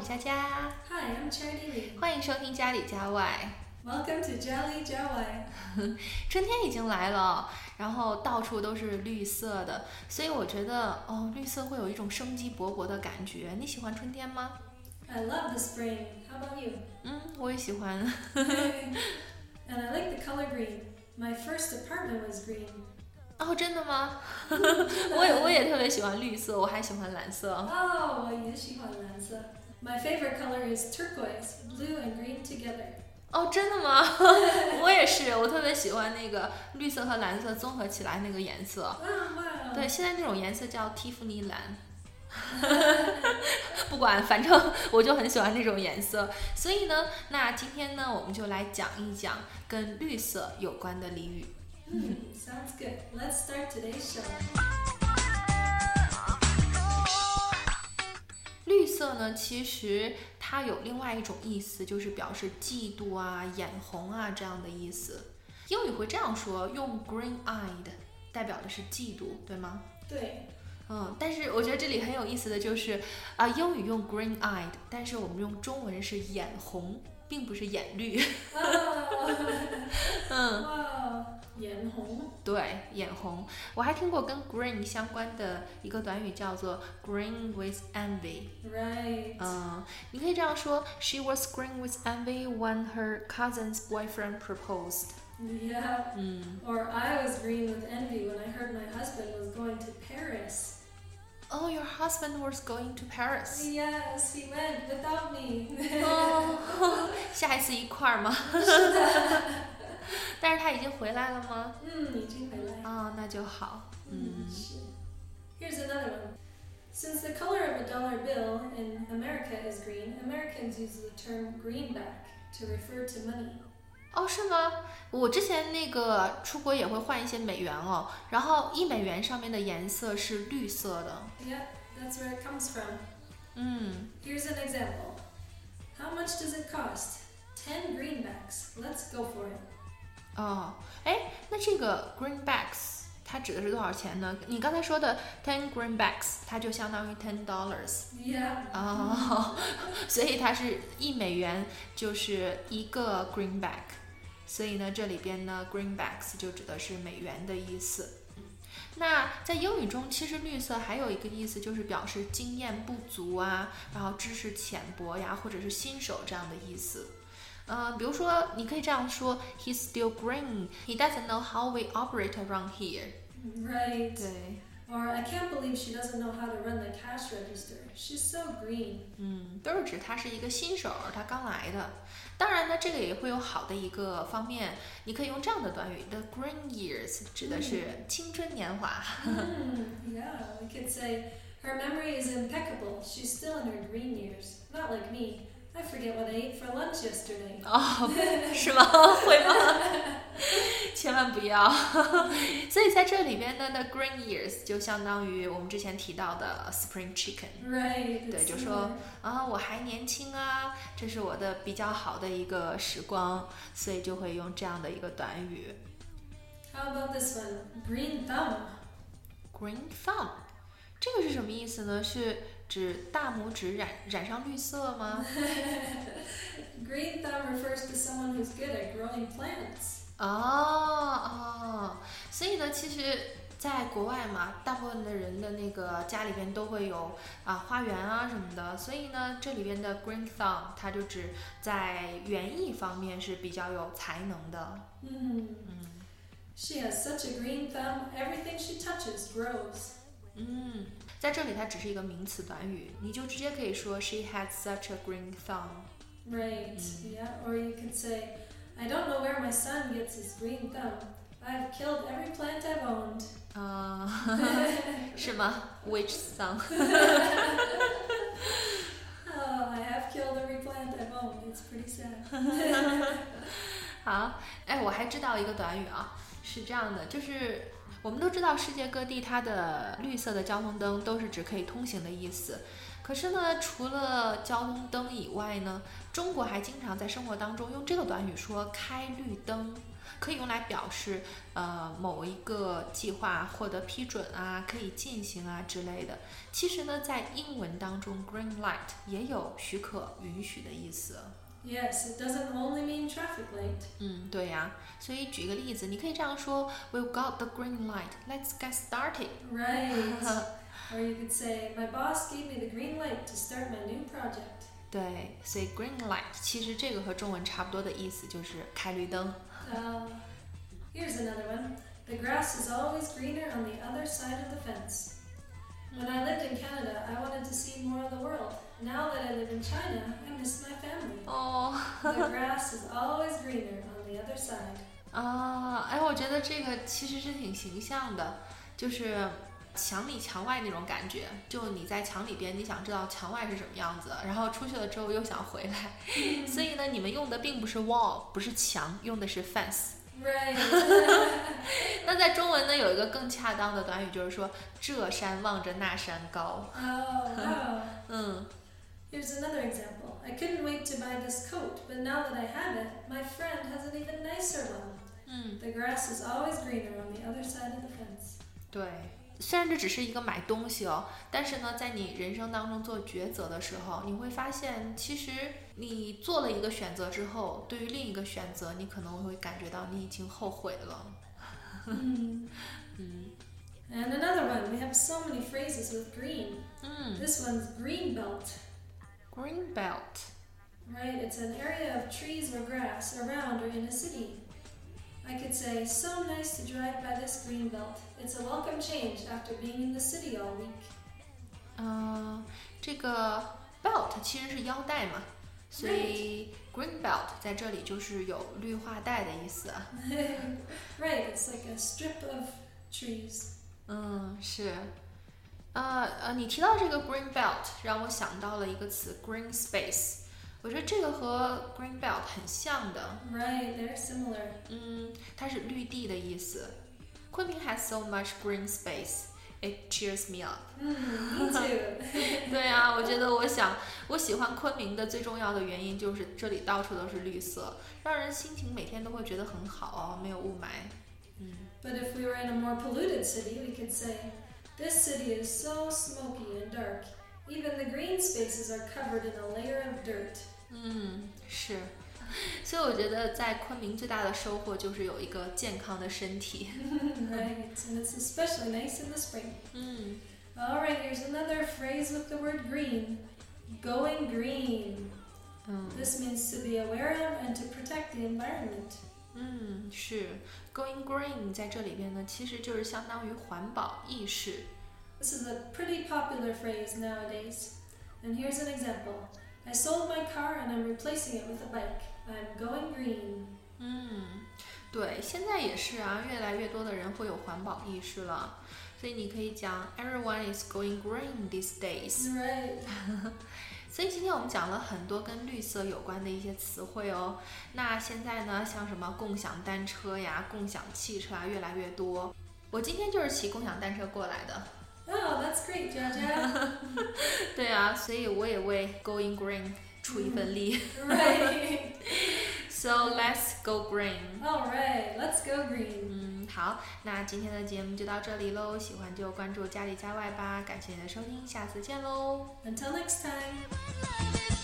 佳佳。Hi, I'm Charity Lee. 欢迎收听家里家外。Welcome to Jolly Jawai. 春天已经来了，然后到处都是绿色的，所以我觉得哦，绿色会有一种生机勃勃的感觉。你喜欢春天吗？I love the spring. How about you? 嗯，我也喜欢。and I like the color green. My first apartment was green. 哦，真的吗？我也我也特别喜欢绿色，我还喜欢蓝色。Oh, 我也喜欢蓝色. My favorite color is turquoise, blue and green together. 哦，真的吗？我也是，我特别喜欢那个绿色和蓝色综合起来那个颜色。对，现在那种颜色叫蒂芙尼蓝。不管，反正我就很喜欢那种颜色。所以呢，那今天呢，我们就来讲一讲跟绿色有关的俚语。Hmm, sounds good. Let's start today's show. 色呢，其实它有另外一种意思，就是表示嫉妒啊、眼红啊这样的意思。英语会这样说，用 green-eyed 代表的是嫉妒，对吗？对。嗯，但是我觉得这里很有意思的就是啊，英语用 green-eyed，但是我们用中文是眼红，并不是眼绿。Oh, 嗯.眼红.对，眼红。我还听过跟 green 相关的一个短语叫做 green with envy。 Right. 嗯，你可以这样说：She was green with envy when her cousin's boyfriend proposed。 Yeah. 嗯， Or I was green with envy when I heard my husband was going to Paris. Oh, your husband was going to Paris。 Yes, he went without me. 哦，下一次一块儿吗？ 但是他已经回来了吗？嗯，已经回来。啊、那就好。嗯，是。Here's another one. Since the color of a dollar bill in America is green, Americans use the term greenback to refer to money. 哦，是吗？我之前那个出国也会换一些美元哦，然后一美元上面的颜色是绿色的。 Yep, that's where it comes from. 嗯， Here's an example. How much does it cost? 10 greenbacks. Let's go for it. 哦，哎，那这个 greenbacks 它指的是多少钱呢？你刚才说的 ten greenbacks，它就相当于 ten dollars。Yeah. 哦，所以它是一美元就是一个 greenback，所以呢，这里边呢 greenbacks 就指的是美元的意思。那在英语中，其实绿色还有一个意思，就是表示经验不足啊，然后知识浅薄呀，或者是新手这样的意思。嗯、比如说，你可以这样说：He's still green. He doesn't know how we operate around here. Right. 对， Or I can't believe she doesn't know how to run the cash register. She's so green. 嗯，都是指他是一个新手，他刚来的。当然呢，这个也会有好的一个方面，你可以用这样的短语：The green years 指的是青春年华。 Hmm, yeah, we could say her memory is impeccable. She's still in her green years. Not like me. I forget what I ate for lunch yesterday. 哦，是吗？会吗？千万不要。所以在这里边呢，the green years 就相当于我们之前提到的 spring chicken。Right. 对，就说啊，我还年轻啊，这是我的比较好的一个时光，所以就会用这样的一个短语 How about this one? Green thumb. green thumb。这个是什么意思呢？是指大拇指染染上绿色吗？Green thumb refers to someone who's good at growing plants. 哦哦，所以呢，其实在国外嘛，大部分的人的那个家里边都会有啊花园啊什么的，所以呢，这里边的 green thumb 它就指在园艺方面是比较有才能的。嗯、mm. 嗯 She has such a green thumb, everything she touches grows. 嗯，在这里它只是一个名词短语，你就直接可以说 she had such a green thumb。 Right. Mm. Yeah. Or you could say, I don't know where my son gets his green thumb. I've killed every plant I've owned. 啊、是吗？Which thumb？ Oh, I have killed every plant I've owned. It's pretty sad. 好，哎，我还知道一个短语啊，是这样的，就是 我们都知道世界各地它的绿色的交通灯都是指可以通行的意思。可是呢，除了交通灯以外呢，中国还经常在生活当中用这个短语说开绿灯。可以用来表示呃某一个计划获得批准啊，可以进行啊之类的。其实呢，在英文当中，green light 也有许可、允许的意思。Yes, it doesn't only mean traffic light. 嗯，对呀、啊。所以举一个例子，你可以这样说：We've got the green light. Let's get started. Right. or you could say, My boss gave me the green light to start my new project. 对，所以 green light 其实这个和中文差不多的意思就是开绿灯。Uh, here's another one. The grass is always greener on the other side of the fence. When I lived in Canada, I wanted to see more of the world. Now that I live in China, I miss my family. Oh.。The grass is always greener on the other side. 啊，哎，我觉得这个其实是挺形象的，就是墙里墙外那种感觉。就你在墙里边，你想知道墙外是什么样子，然后出去了之后又想回来，所以呢，你们用的并不是 wall，不是墙，用的是 fence。Right. 那在中文呢，有一个更恰当的短语，就是说这山望着那山高。oh, wow. 嗯 Here's another example. I couldn't wait to buy this coat, but now that I have it, my friend has an even nicer one. Mm. The grass is always greener on the other side of the fence. 对，虽然这只是一个买东西哦，但是呢，在你人生当中做抉择的时候，你会发现，其实你做了一个选择之后，对于另一个选择，你可能会感觉到你已经后悔了。嗯。And hmm. another one, we have so many phrases with green. Hmm. This one's green belt. ，green belt， Right? It's an area of trees or grass around or in a city. I could say, so nice to drive by this green belt. It's a welcome change after being in the city all week. 嗯，这个 belt 其实是腰带嘛，所以 green belt 在这里就是有绿化带的意思。 right, it's like a strip of trees. 嗯，是。 呃呃，你提到这个 green belt，让我想到了一个词 green space。我觉得这个和 green belt 很像的。 Right, they're similar. 嗯，它是绿地的意思。昆明 has so much green space, it cheers me up。 Mm, me too. 对啊，我觉得我想我喜欢昆明的最重要的原因就是这里到处都是绿色，让人心情每天都会觉得很好哦，没有雾霾。嗯 But if we were in a more polluted city, we could say, This city is so smoky and dark. Even the green spaces are covered in a layer of dirt. 嗯，是。所以我觉得在昆明最大的收获就是有一个健康的身体。 right, and it's especially nice in the spring. 嗯 Alright, here's another phrase with the word green. Going green. 嗯 This means to be aware of and to protect the environment. 嗯，是。Going green 在这里边呢，其实就是相当于环保意识。 This is a pretty popular phrase nowadays. And here's an example. I sold my car and I'm replacing it with a bike. I'm going green. 嗯，对，现在也是啊，越来越多的人会有环保意识了。所以你可以讲 Everyone is going green these days。 Right. 所以今天我们讲了很多跟绿色有关的一些词汇哦。那现在呢，像什么共享单车呀、共享汽车啊，越来越多。我今天就是骑共享单车过来的。Oh, that's great, Jaja. 对啊，所以我也为 Going Green 出一份力。right. So let's go green。 Alright, let's go green. 嗯，好，那今天的节目就到这里喽。喜欢就关注家里家外吧。感谢你的收听，下次见喽。 Until next time.